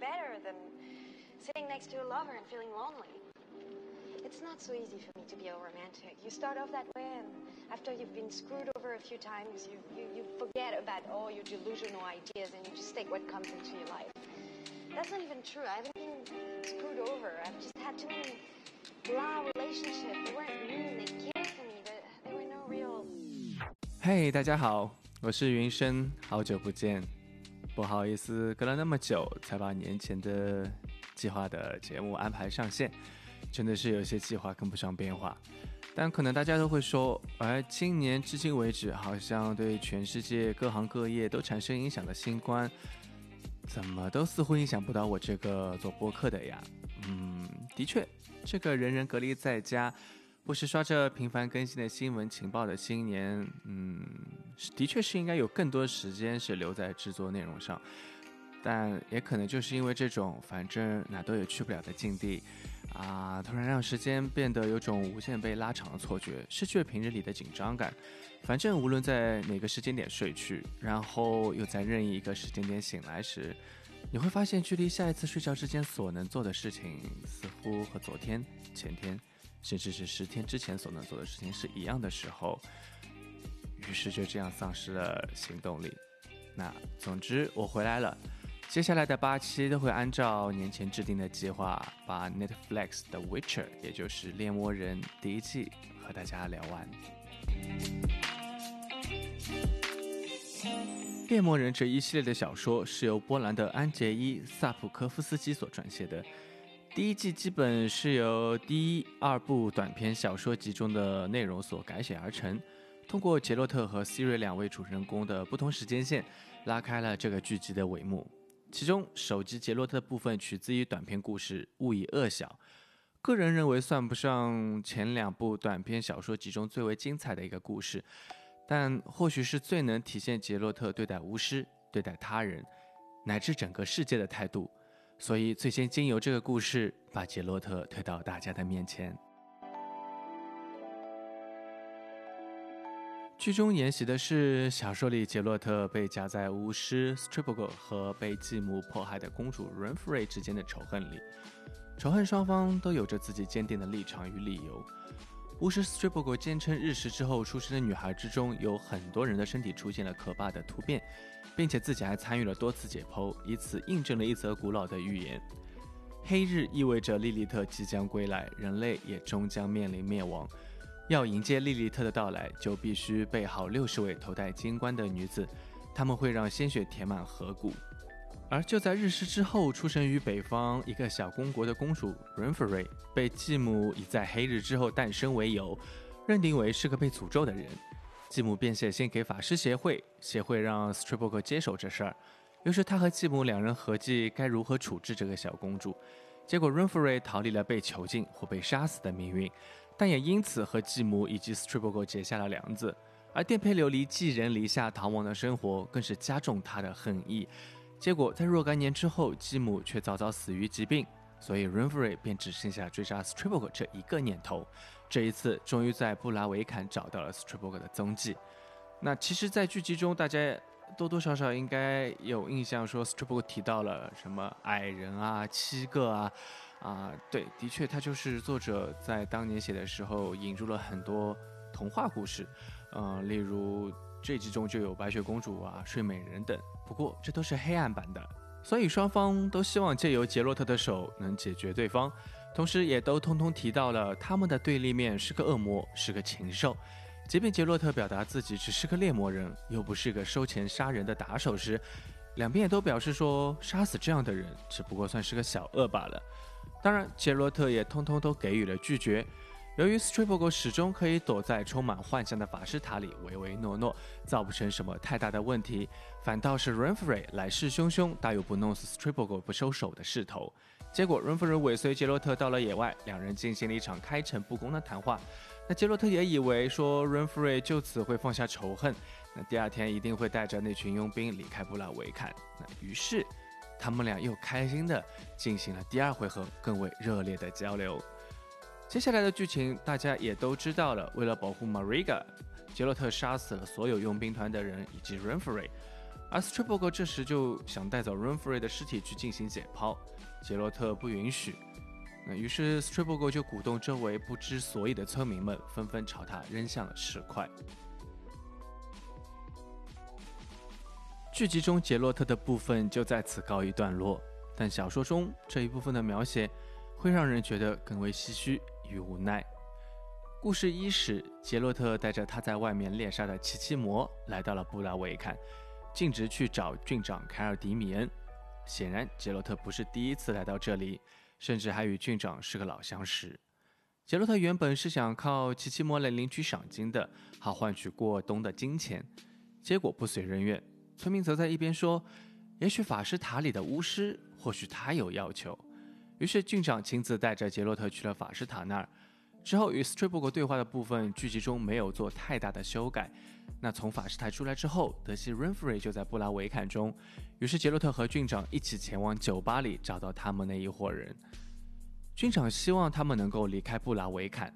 better than sitting next to a lover and feeling lonely. It's not so easy for me to be a romantic. You start off that way, and after you've been screwed over a few times, you, you, you forget about all your delusional ideas and you just take what comes into your life. That's not even true. I haven't been screwed over. I've just had too many blah relationships. They weren't mean, they cared for me, but they were no real. 嘿，大家好，我是云生，好久不见。 不好意思，隔了那么久才把年前的计划的节目安排上线，真的是有些计划跟不上变化。但可能大家都会说，而今年至今为止，好像对全世界各行各业都产生影响的新冠，怎么都似乎影响不到我这个做播客的呀？嗯，的确，这个人人隔离在家，不时刷着频繁更新的新闻情报的新年，嗯，的确是应该有更多时间是留在制作内容上。但也可能就是因为这种反正哪都有去不了的境地，啊，突然让时间变得有种无限被拉长的错觉，失去了平日里的紧张感。反正无论在哪个时间点睡去，然后又在任意一个时间点醒来时，你会发现距离下一次睡觉之间所能做的事情，似乎和昨天、前天，甚至是十天之前所能做的事情是一样的时候，于是就这样丧失了行动力。那总之，我回来了。接下来的八期都会按照年前制定的计划，把 Netflix 的《Witcher》，也就是《猎魔人》第一季和大家聊完。《猎魔人》这一系列的小说是由波兰的安杰伊·萨普科夫斯基所撰写的，第一季基本是由第一、二部短篇小说集中的内容所改写而成，通过杰洛特和希瑞两位主人公的不同时间线，拉开了这个剧集的帷幕。其中首集杰洛特的部分取自于短篇故事《勿以恶小》，个人认为算不上前两部短篇小说集中最为精彩的一个故事，但或许是最能体现杰洛特对待巫师、对待他人乃至整个世界的态度，所以最先经由这个故事把杰洛特推到大家的面前。剧中沿袭的是小说里杰洛特被夹在巫师 s t r i p o g o 和被继母迫害的公主 r e n f r e 之间的仇恨里。仇恨双方都有着自己坚定的立场与理由。巫师 s t r i p o g o 坚称日食之后出生的女孩之中有很多人的身体出现了可怕的突变，并且自己还参与了多次解剖，以此印证了一则古老的预言：黑日意味着莉莉特即将归来，人类也终将面临灭亡。要迎接莉莉特的到来，就必须备好六十位头戴金冠的女子，她们会让鲜血填满河谷。而就在日食之后，出生于北方一个小公国的公主 Renfrey 被继母以在黑日之后诞生为由，认定为是个被诅咒的人。继母便写信给法师协会，协会让 Stripog 接手这事儿。于是他和继母两人合计该如何处置这个小公主。结果 Renfrey 逃离了被囚禁或被杀死的命运。但也因此和继母以及 Stripogor 结下了梁子，而颠沛流离、寄人篱下、逃亡的生活更是加重他的恨意。结果在若干年之后，继母却早早死于疾病，所以 Renfrey 便只剩下追杀 Stripogor 这一个念头。这一次，终于在布拉维坎找到了 Stripogor 的踪迹。那其实，在剧集中，大家多多少少应该有印象，说 Stripogor 提到了什么矮人啊、七个啊。啊，对，的确，他就是作者在当年写的时候引入了很多童话故事，嗯，例如这集中就有白雪公主啊、睡美人等。不过这都是黑暗版的，所以双方都希望借由杰洛特的手能解决对方，同时也都通通提到了他们的对立面是个恶魔，是个禽兽。即便杰洛特表达自己只是个猎魔人，又不是个收钱杀人的打手时，两边也都表示说杀死这样的人只不过算是个小恶罢了。当然，杰洛特也通通都给予了拒绝。由于 Stripogor 始终可以躲在充满幻象的法师塔里唯唯诺诺，造不成什么太大的问题，反倒是 Renfrey 来势汹汹，大有不弄死 Stripogor 不收手的势头。结果 Renfrey 尾随杰洛特到了野外，两人进行了一场开诚布公的谈话。那杰洛特也以为说 Renfrey 就此会放下仇恨，那第二天一定会带着那群佣兵离开布拉维坎。那于是。他们俩又开心的进行了第二回合更为热烈的交流。接下来的剧情大家也都知道了。为了保护 Mariga，杰洛特杀死了所有佣兵团的人以及 Renfrey。而 Stripog 这时就想带走 Renfrey 的尸体去进行解剖，杰洛特不允许。那于是 Stripog 就鼓动周围不知所以的村民们纷纷朝他扔向了石块。剧集中杰洛特的部分就在此告一段落，但小说中这一部分的描写会让人觉得更为唏嘘与无奈。故事伊始，杰洛特带着他在外面猎杀的奇奇魔来到了布拉维坎。径直去找郡长凯尔迪米恩。显然，杰洛特不是第一次来到这里，甚至还与郡长是个老相识。杰洛特原本是想靠奇奇魔来领取赏金的，好换取过冬的金钱，结果不遂人愿。村民则在一边说：“也许法师塔里的巫师，或许他有要求。”于是郡长亲自带着杰洛特去了法师塔那儿。之后与 Stripog 对话的部分，剧集中没有做太大的修改。那从法师台出来之后，德西 Renfrey 就在布拉维坎中。于是杰洛特和郡长一起前往酒吧里找到他们那一伙人。郡长希望他们能够离开布拉维坎，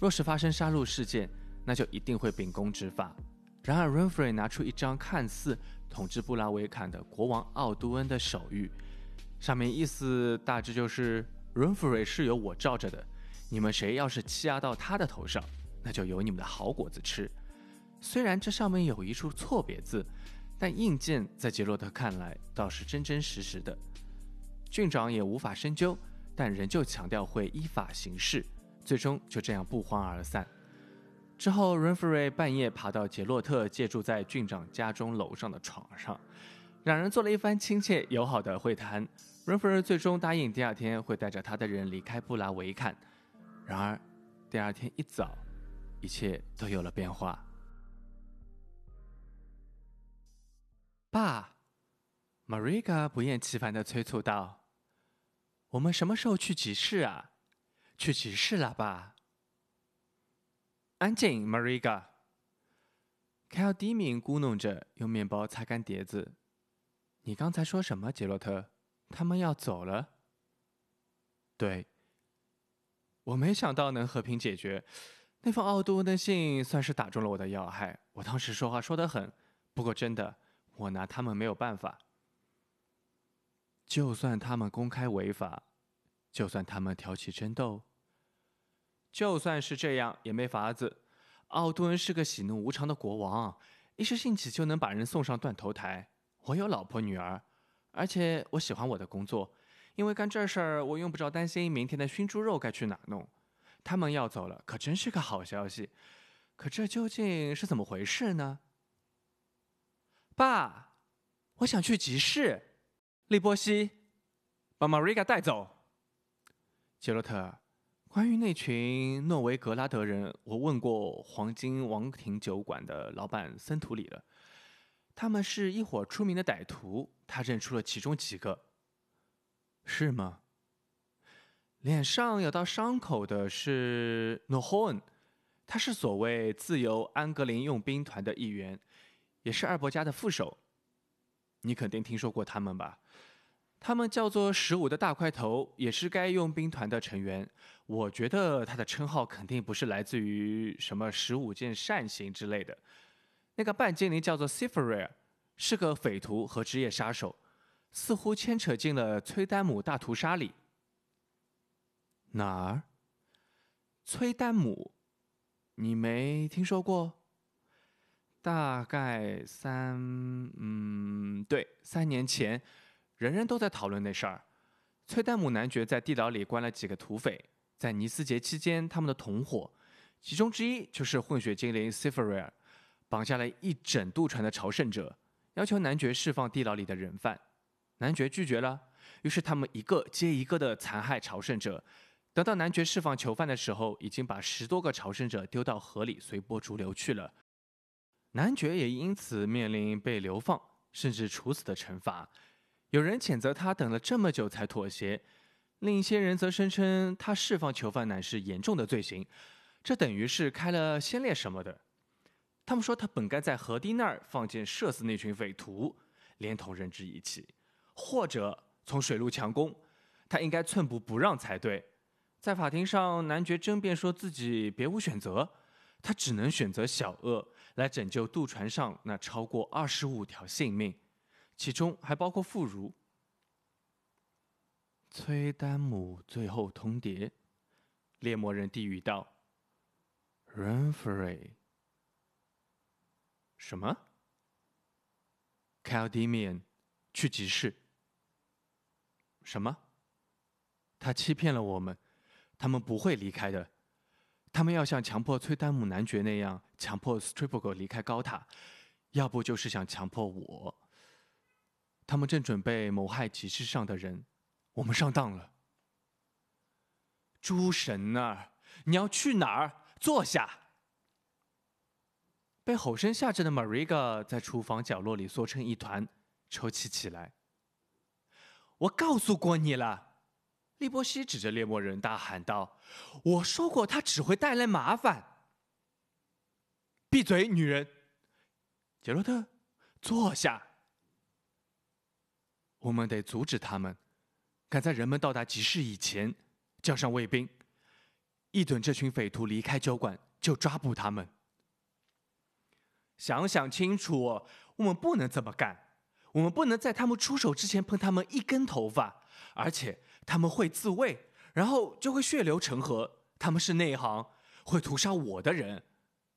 若是发生杀戮事件，那就一定会秉公执法。然而 Renfrey 拿出一张看似统治布拉维坎的国王奥杜恩的手谕，上面意思大致就是 Renfrey 是由我罩着的。你们谁要是欺压到他的头上，那就有你们的好果子吃。虽然这上面有一处错别字，但印件在杰洛特看来倒是真真实实的。郡长也无法深究，但仍旧强调会依法行事。最终就这样不欢而散。之后，Renfrey 半夜爬到杰洛特借住在郡长家中楼上的床上，两人做了一番亲切友好的会谈。温夫人最终答应第二天会带着他的人离开布拉维坎。然而，第二天一早，一切都有了变化。爸，Mariga 不厌其烦的催促道：“我们什么时候去集市啊？去集市了，爸。”安静，Mariga。凯尔低敏咕哝着，用面包擦干碟子。你刚才说什么，杰洛特？他们要走了？对。我没想到能和平解决，那封奥多的信算是打中了我的要害。我当时说话说得很，不过真的，我拿他们没有办法。就算他们公开违法，就算他们挑起争斗，就算是这样也没法子。奥多恩是个喜怒无常的国王，一时兴起就能把人送上断头台。我有老婆女儿，而且我喜欢我的工作。因为干这事儿，我用不着担心明天的熏猪肉该去哪弄。他们要走了，可真是个好消息。可这究竟是怎么回事呢？爸，我想去集市。利波西，把玛瑞嘎带走。杰洛特，关于那群诺维格拉德人，我问过黄金王庭酒馆的老板森图里了。他们是一伙出名的歹徒，他认出了其中几个。是吗？脸上有道伤口的是 Nohon，他是所谓自由安格林佣兵团的一员，也是二伯家的副手。你肯定听说过他们吧？他们叫做十五的大块头，也是该佣兵团的成员。我觉得他的称号肯定不是来自于什么十五件善行之类的。那个半精灵叫做 s i f e r e 是个匪徒和职业杀手。似乎牵扯进了崔丹姆大屠杀里。哪儿？崔丹姆，你没听说过？大概三……嗯，对，三年前，人人都在讨论那事儿。崔丹姆男爵在地牢里关了几个土匪，在尼斯节期间，他们的同伙，其中之一就是混血精灵 s i f e r e 绑架了一整渡船的朝圣者，要求男爵释放地牢里的人犯。男爵拒绝了，于是他们一个接一个的残害朝圣者。等到男爵释放囚犯的时候，已经把十多个朝圣者丢到河里随波逐流去了。男爵也因此面临被流放甚至处死的惩罚。有人谴责他等了这么久才妥协，另一些人则声称他释放囚犯乃是严重的罪行，这等于是开了先烈什么的。他们说他本该在河堤那儿放箭射死那群匪徒，连同人质一起。或者从水路强攻，他应该寸步不让才对。在法庭上，男爵争辩说自己别无选择，他只能选择小恶来拯救渡船上那超过二十五条性命。其中还包括妇孺。崔丹姆最后通牒，猎魔人低语道 r e n f r e y 什么 c a l d e m i a n 去集市。什么？他欺骗了我们，他们不会离开的。他们要像强迫崔丹姆男爵那样强迫 Strippel 离开高塔，要不就是想强迫我。他们正准备谋害集市上的人。我们上当了，诸神儿，你要去哪儿？坐下。被吼声吓着的 Mariga 在厨房角落里缩成一团，抽泣起来。我告诉过你了，利波西指着猎魔人大喊道：“我说过，他只会带来麻烦。”闭嘴，女人！杰洛特，坐下。我们得阻止他们。赶在人们到达集市以前，叫上卫兵，一等这群匪徒离开酒馆，就抓捕他们。想想清楚，我们不能这么干，我们不能在他们出手之前碰他们一根头发，而且他们会自卫，然后就会血流成河。他们是内行，会屠杀我的人，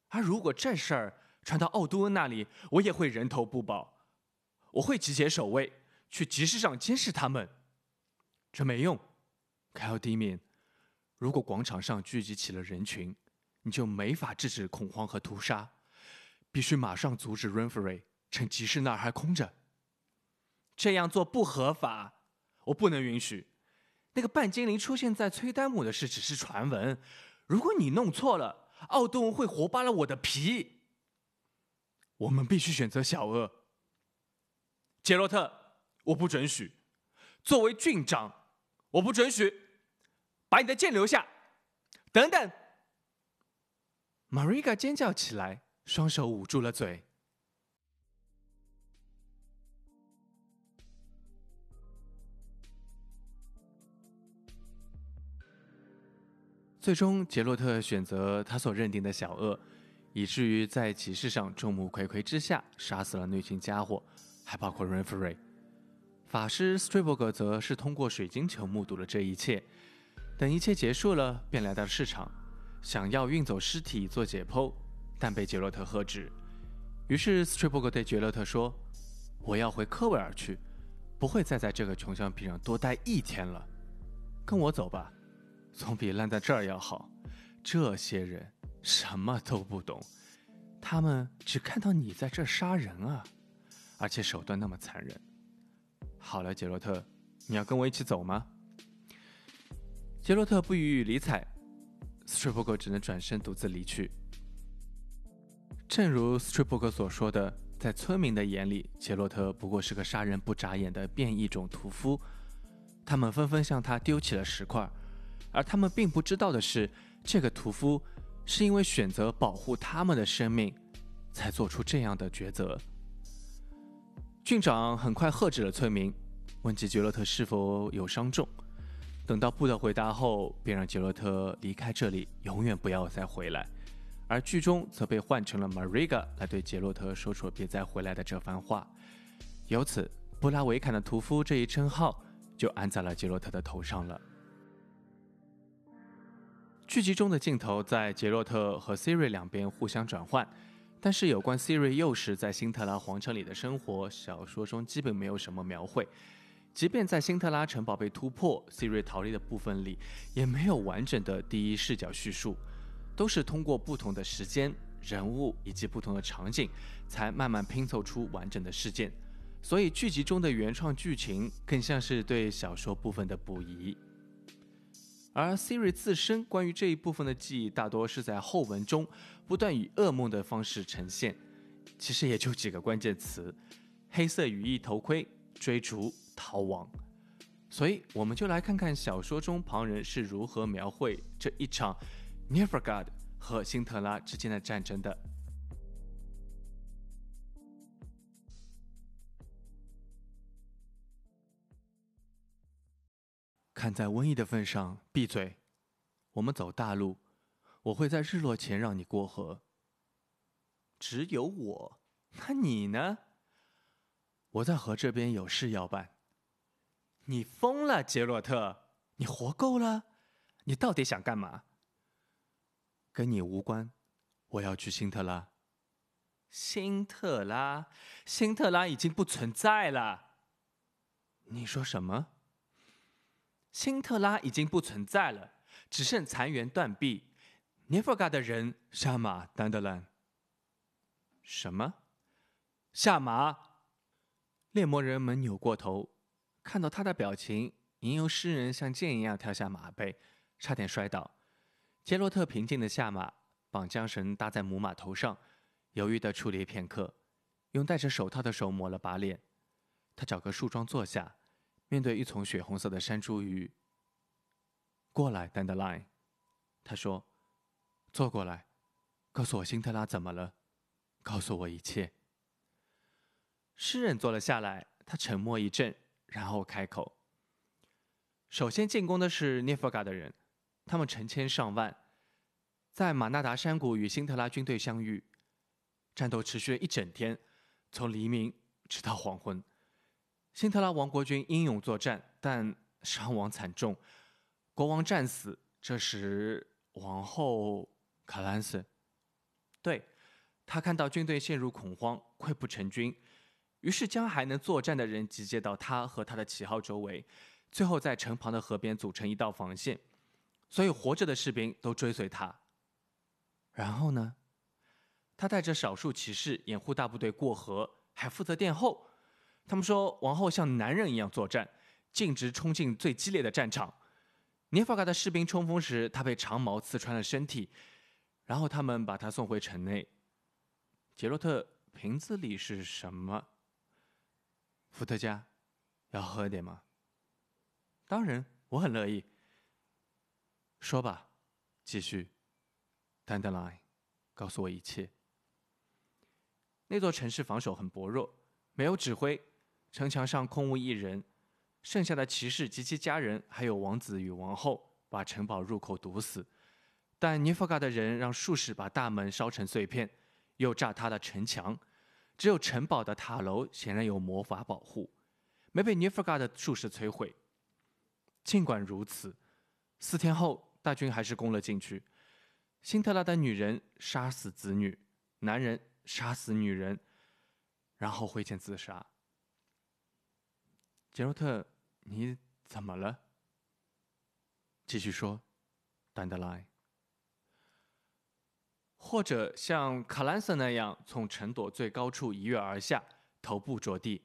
而如果这事儿传到奥多恩那里，我也会人头不保。我会集结守卫，去集市上监视他们。这没用，凯奥迪面。如果广场上聚集起了人群，你就没法制止恐慌和屠杀。必须马上阻止 Renfrey，趁集市那儿还空着。这样做不合法，我不能允许。那个半精灵出现在崔丹姆的事只是传闻。如果你弄错了，奥多会活扒了我的皮。我们必须选择小鳄。杰洛特，我不准许。作为郡长。我不准许，把你的剑留下！等等，Mariga 尖叫起来，双手捂住了嘴。最终，杰洛特选择他所认定的小恶，以至于在集市上众目睽睽之下杀死了那群家伙，还包括 Renfrey。法师 Striberg 则是通过水晶球目睹了这一切。等一切结束了，便来到市场，想要运走尸体做解剖，但被杰洛特喝止。于是 strip 个对杰洛特说：“我要回科维尔去，不会再在这个穷乡僻壤多待一天了。跟我走吧，总比烂在这儿要好。这些人什么都不懂，他们只看到你在这杀人啊，而且手段那么残忍。”好了，杰洛特，你要跟我一起走吗？杰洛特不予以理睬 s t r i p b e r 只能转身独自离去。正如 s t r i p b e r 所说的，在村民的眼里，杰洛特不过是个杀人不眨眼的变异种屠夫。他们纷纷向他丢起了石块，而他们并不知道的是，这个屠夫是因为选择保护他们的生命，才做出这样的抉择。郡长很快喝止了村民，问及杰洛特是否有伤重。等到布的回答后，便让杰洛特离开这里，永远不要再回来。而剧中则被换成了 Mariga 来对杰洛特说出别再回来的这番话。由此，布拉维坎的屠夫这一称号就安在了杰洛特的头上了。剧集中的镜头在杰洛特和 Siri 两边互相转换。但是有关 Siri 幼时在辛特拉皇城里的生活，小说中基本没有什么描绘。即便在辛特拉城堡被突破，Siri 逃离的部分里，也没有完整的第一视角叙述，都是通过不同的时间、人物以及不同的场景，才慢慢拼凑出完整的事件。所以剧集中的原创剧情更像是对小说部分的补遗。而 Siri 自身关于这一部分的记忆，大多是在后文中不断以噩梦的方式呈现。其实也就几个关键词：黑色羽翼头盔、追逐、逃亡。所以，我们就来看看小说中旁人是如何描绘这一场 n e v e r g o d 和辛特拉之间的战争的。看在瘟疫的份上，闭嘴。我们走大路，我会在日落前让你过河。只有我，那你呢？我在河这边有事要办。你疯了，杰洛特！你活够了？你到底想干嘛？跟你无关。我要去辛特拉。辛特拉，辛特拉已经不存在了。你说什么？辛特拉已经不存在了，只剩残垣断壁。涅弗嘎的人下马，丹德兰。什么？下马？猎魔人们扭过头，看到他的表情，吟游诗人像箭一样跳下马背，差点摔倒。杰洛特平静地下马。绑缰绳搭在母马头上，犹豫地处理片刻，用戴着手套的手抹了把脸。他找个树桩坐下，面对一丛血红色的山茱萸。过来，Dandelion，他说：“坐过来，告诉我辛特拉怎么了，告诉我一切。”诗人坐了下来，他沉默一阵，然后开口：“首先进攻的是涅弗嘎的人，他们成千上万。”在马纳达山谷与辛特拉军队相遇，战斗持续了一整天，从黎明直到黄昏。辛特拉王国军英勇作战，但伤亡惨重，国王战死。这时，王后卡兰斯，对，他看到军队陷入恐慌，溃不成军，于是将还能作战的人集结到他和他的旗号周围，最后在城旁的河边组成一道防线，所有活着的士兵都追随他。然后呢？他带着少数骑士掩护大部队过河，还负责殿后。他们说，王后像男人一样作战，径直冲进最激烈的战场。涅法嘎的士兵冲锋时，他被长矛刺穿了身体。然后他们把他送回城内。杰洛特，瓶子里是什么？伏特加，要喝点吗？当然，我很乐意。说吧，继续。Dandelion，告诉我一切。那座城市防守很薄弱，没有指挥，城墙上空无一人，剩下的骑士及其家人，还有王子与王后，把城堡入口堵死。但尼弗嘎的人让术士把大门烧成碎片，又炸塌了城墙。只有城堡的塔楼显然有魔法保护，没被尼弗嘎的术士摧毁。尽管如此，四天后大军还是攻了进去。辛特拉的女人杀死子女，男人杀死女人，然后挥剑自杀。杰洛特，你怎么了？继续说丹德莱。或者像卡兰瑟那样从城垛最高处一跃而下，头部着地。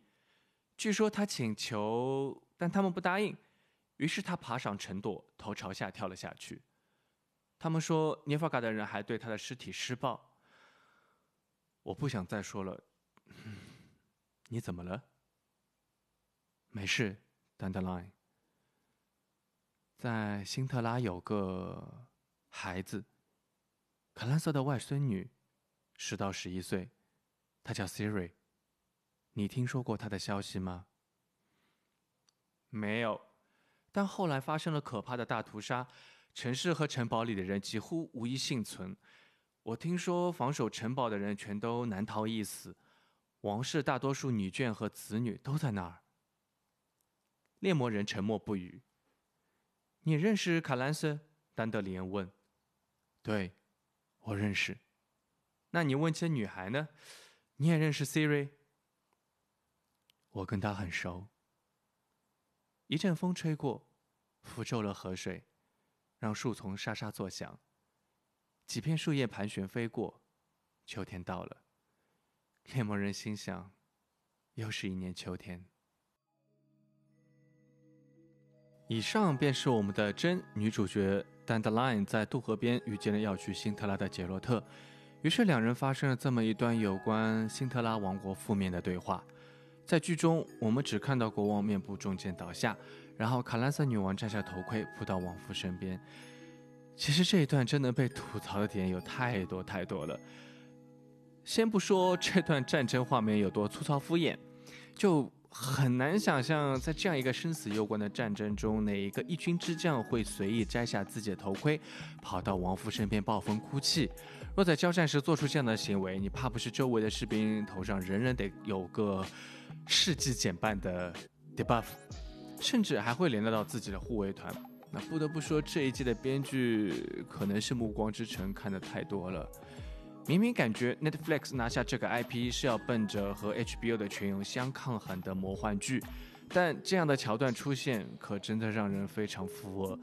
据说他请求，但他们不答应，于是他爬上城垛，头朝下跳了下去。他们说，涅法嘎的人还对他的尸体施暴。我不想再说了。你怎么了？没事，Dandelion。在辛特拉有个孩子，卡兰瑟的外孙女，十到十一岁，她叫 Siri。你听说过她的消息吗？没有，但后来发生了可怕的大屠杀。城市和城堡里的人几乎无一幸存。我听说防守城堡的人全都难逃一死，王室大多数女眷和子女都在那儿。猎魔人沉默不语。你认识卡兰斯？丹德里恩问。对，我认识。那你问起女孩呢？你也认识 Siri？我跟她很熟。一阵风吹过，拂皱了河水。让树丛沙沙作响，几片树叶盘旋飞过。秋天到了，猎魔人心想：又是一年秋天。以上便是我们的真女主角 Dandelion 在渡河边遇见了要去辛特拉的杰洛特，于是两人发生了这么一段有关辛特拉王国负面的对话。在剧中，我们只看到国王面部中箭倒下。然后卡兰瑟女王摘下头盔，扑到王夫身边。其实这一段真的被吐槽的点有太多太多了。先不说这段战争画面有多粗糙敷衍，就很难想象在这样一个生死攸关的战争中，哪一个一军之将会随意摘下自己的头盔，跑到王夫身边暴风哭泣。若在交战时做出这样的行为，你怕不是周围的士兵头上人人得有个世纪减半的 debuff，甚至还会连得到自己的护卫团。那不得不说，这一季的编剧可能是《暮光之城》看的太多了。明明感觉 Netflix 拿下这个 IP 是要奔着和 HBO 的全游相抗衡的魔幻剧，但这样的桥段出现，可真的让人非常服。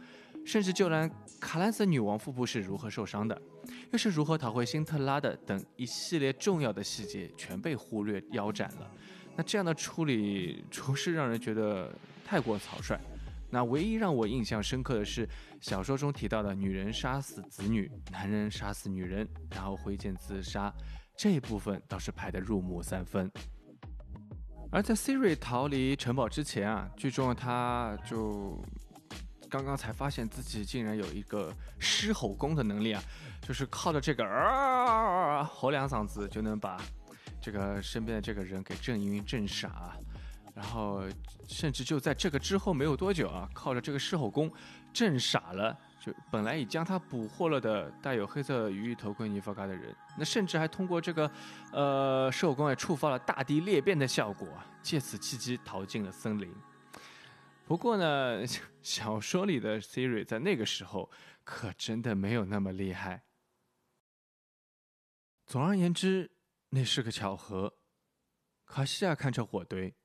甚至就连卡兰瑟女王腹部是如何受伤的，又是如何逃回辛特拉的等一系列重要的细节，全被忽略腰斩了。那这样的处理，着实让人觉得太过草率。那唯一让我印象深刻的是，小说中提到的女人杀死子女，男人杀死女人，然后挥剑自杀，这部分倒是拍得入木三分。而在 Siri 逃离城堡之前啊，剧中他就刚刚才发现自己竟然有一个狮吼功的能力啊，就是靠着这个啊吼两嗓子就能把这个身边的这个人给震晕、震傻。然后，甚至就在这个之后没有多久啊，靠着这个狮吼功，震傻了，就本来已将他捕获了的带有黑色鱼翼头盔尼弗嘎的人，那甚至还通过这个，呃，狮吼功也触发了大地裂变的效果，借此契机逃进了森林。不过呢，小说里的 Siri 在那个时候可真的没有那么厉害。总而言之，那是个巧合。卡西亚看着火堆。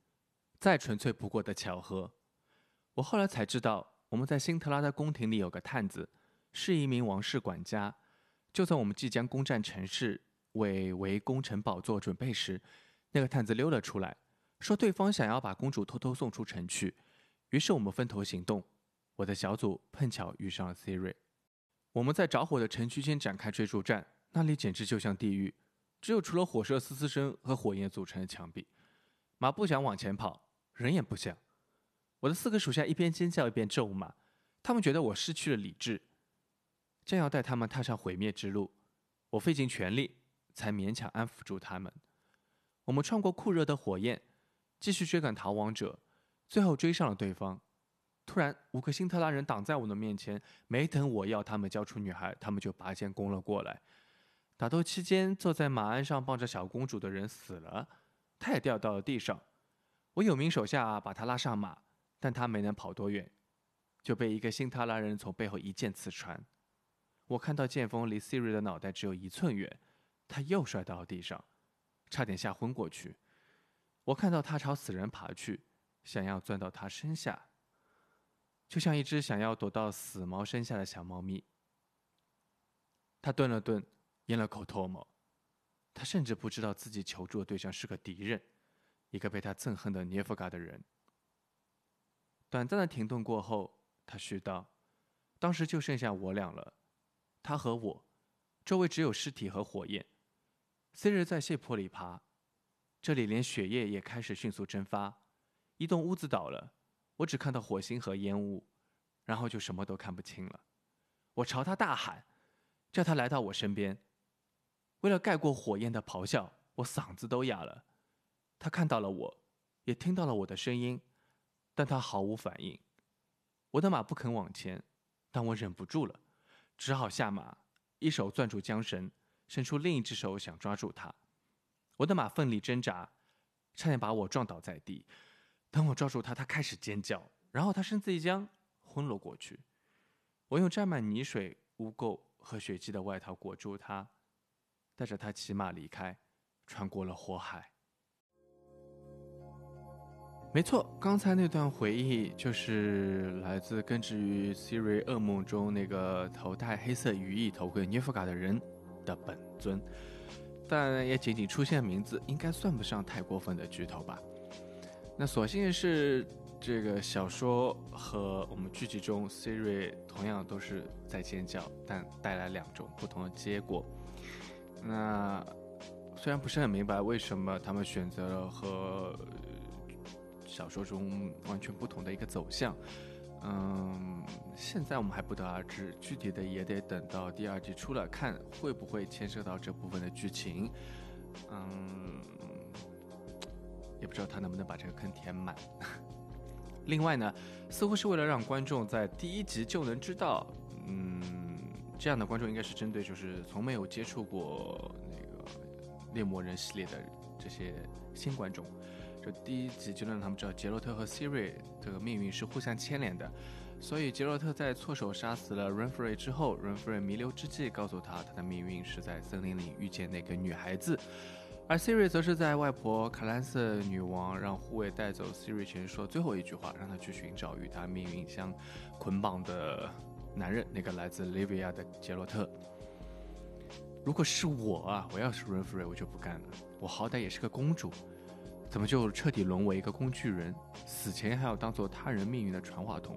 再纯粹不过的巧合，我后来才知道，我们在辛特拉的宫廷里有个探子，是一名王室管家。就在我们即将攻占城市，为围攻城堡做准备时，那个探子溜了出来，说对方想要把公主偷偷送出城去。于是我们分头行动，我的小组碰巧遇上了 Siri。我们在着火的城区间展开追逐战，那里简直就像地狱，只有除了火舌嘶嘶声和火焰组成的墙壁。马不想往前跑。人也不想。我的四个属下一边尖叫一边咒骂，他们觉得我失去了理智，将要带他们踏上毁灭之路。我费尽全力才勉强安抚住他们。我们穿过酷热的火焰，继续追赶逃亡者，最后追上了对方。突然，五个辛特拉人挡在我的面前，没等我要他们交出女孩，他们就拔剑攻了过来。打斗期间，坐在马鞍上抱着小公主的人死了，他也掉到了地上。我有名手下把他拉上马，但他没能跑多远，就被一个辛特拉人从背后一剑刺穿。我看到剑锋离 Siri 的脑袋只有一寸远，他又摔到了地上，差点吓昏过去。我看到他朝死人爬去，想要钻到他身下，就像一只想要躲到死猫身下的小猫咪。他顿了顿，咽了口唾沫，他甚至不知道自己求助的对象是个敌人。一个被他憎恨的涅夫嘎的人。短暂的停顿过后，他絮道：“当时就剩下我俩了，他和我，周围只有尸体和火焰。C 日在血泊里爬，这里连血液也开始迅速蒸发。一栋屋子倒了，我只看到火星和烟雾，然后就什么都看不清了。我朝他大喊，叫他来到我身边。为了盖过火焰的咆哮，我嗓子都哑了。”他看到了我，也听到了我的声音，但他毫无反应。我的马不肯往前，但我忍不住了，只好下马，一手攥住缰绳，伸出另一只手想抓住他。我的马奋力挣扎，差点把我撞倒在地。等我抓住他，他开始尖叫，然后他身子一僵，昏了过去。我用沾满泥水、污垢和血迹的外套裹住他，带着他骑马离开，穿过了火海。没错，刚才那段回忆就是来自根植于 Siri 噩梦中那个头戴黑色羽翼头盔涅夫嘎的人的本尊，但也仅仅出现名字，应该算不上太过分的剧透吧。那所幸是这个小说和我们剧集中 Siri 同样都是在尖叫，但带来两种不同的结果。那虽然不是很明白为什么他们选择了和。小说中完全不同的一个走向，嗯，现在我们还不得而知，具体的也得等到第二季出了看会不会牵涉到这部分的剧情，嗯，也不知道他能不能把这个坑填满。另外呢，似乎是为了让观众在第一集就能知道，嗯，这样的观众应该是针对就是从没有接触过那个猎魔人系列的这些新观众。就第一集就让他们知道杰洛特和 Siri 这个命运是互相牵连的。所以杰洛特在错手杀死了 Renfrey 之后，Renfrey 弥留之际告诉他，他的命运是在森林里遇见那个女孩子。而 Siri 则是在外婆卡兰瑟女王让护卫带走 Siri 前说最后一句话，让他去寻找与他命运相捆绑的男人，那个来自 Livia 的杰洛特。如果是我啊，我要是 Renfrey，我就不干了。我好歹也是个公主，怎么就彻底沦为一个工具人？死前还要当做他人命运的传话筒？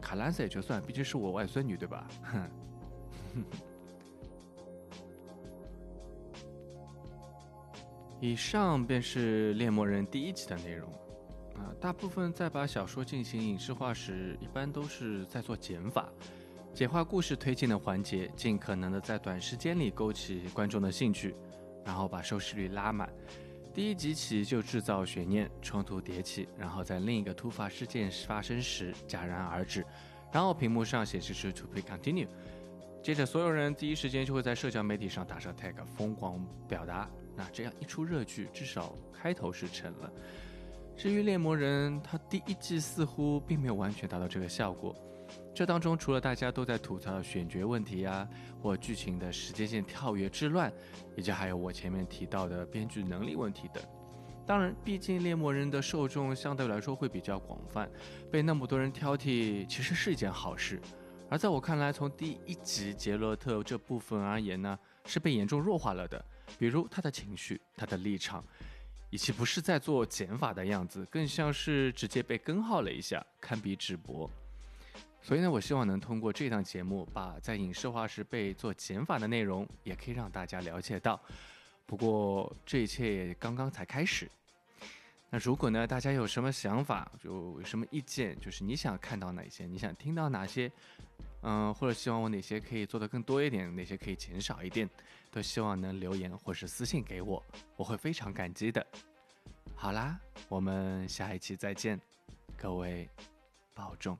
卡兰瑟也就算，毕竟是我外孙女，对吧？哼。以上便是《猎魔人》第一集的内容。大部分在把小说进行影视化时，一般都是在做减法，简化故事推进的环节，尽可能的在短时间里勾起观众的兴趣，然后把收视率拉满。第一集起就制造悬念，冲突迭起，然后在另一个突发事件发生时戛然而止，然后屏幕上显示出 “To be continue”。接着，所有人第一时间就会在社交媒体上打上 tag，疯狂表达。那这样一出热剧，至少开头是成了。至于猎魔人，他第一季似乎并没有完全达到这个效果。这当中除了大家都在吐槽的选角问题呀，或剧情的时间线跳跃之乱，以及还有我前面提到的编剧能力问题等。当然，毕竟猎魔人的受众相对来说会比较广泛，被那么多人挑剔，其实是一件好事。而在我看来，从第一集杰洛特这部分而言呢，是被严重弱化了的。比如他的情绪、他的立场，以及不是在做减法的样子，更像是直接被根号了一下，堪比直播。所以呢，我希望能通过这档节目，把在影视化时被做减法的内容，也可以让大家了解到。不过这一切也刚刚才开始。那如果呢，大家有什么想法，有什么意见，就是你想看到哪些，你想听到哪些，嗯，或者希望我哪些可以做的更多一点，哪些可以减少一点，都希望能留言或是私信给我，我会非常感激的。好啦，我们下一期再见，各位保重。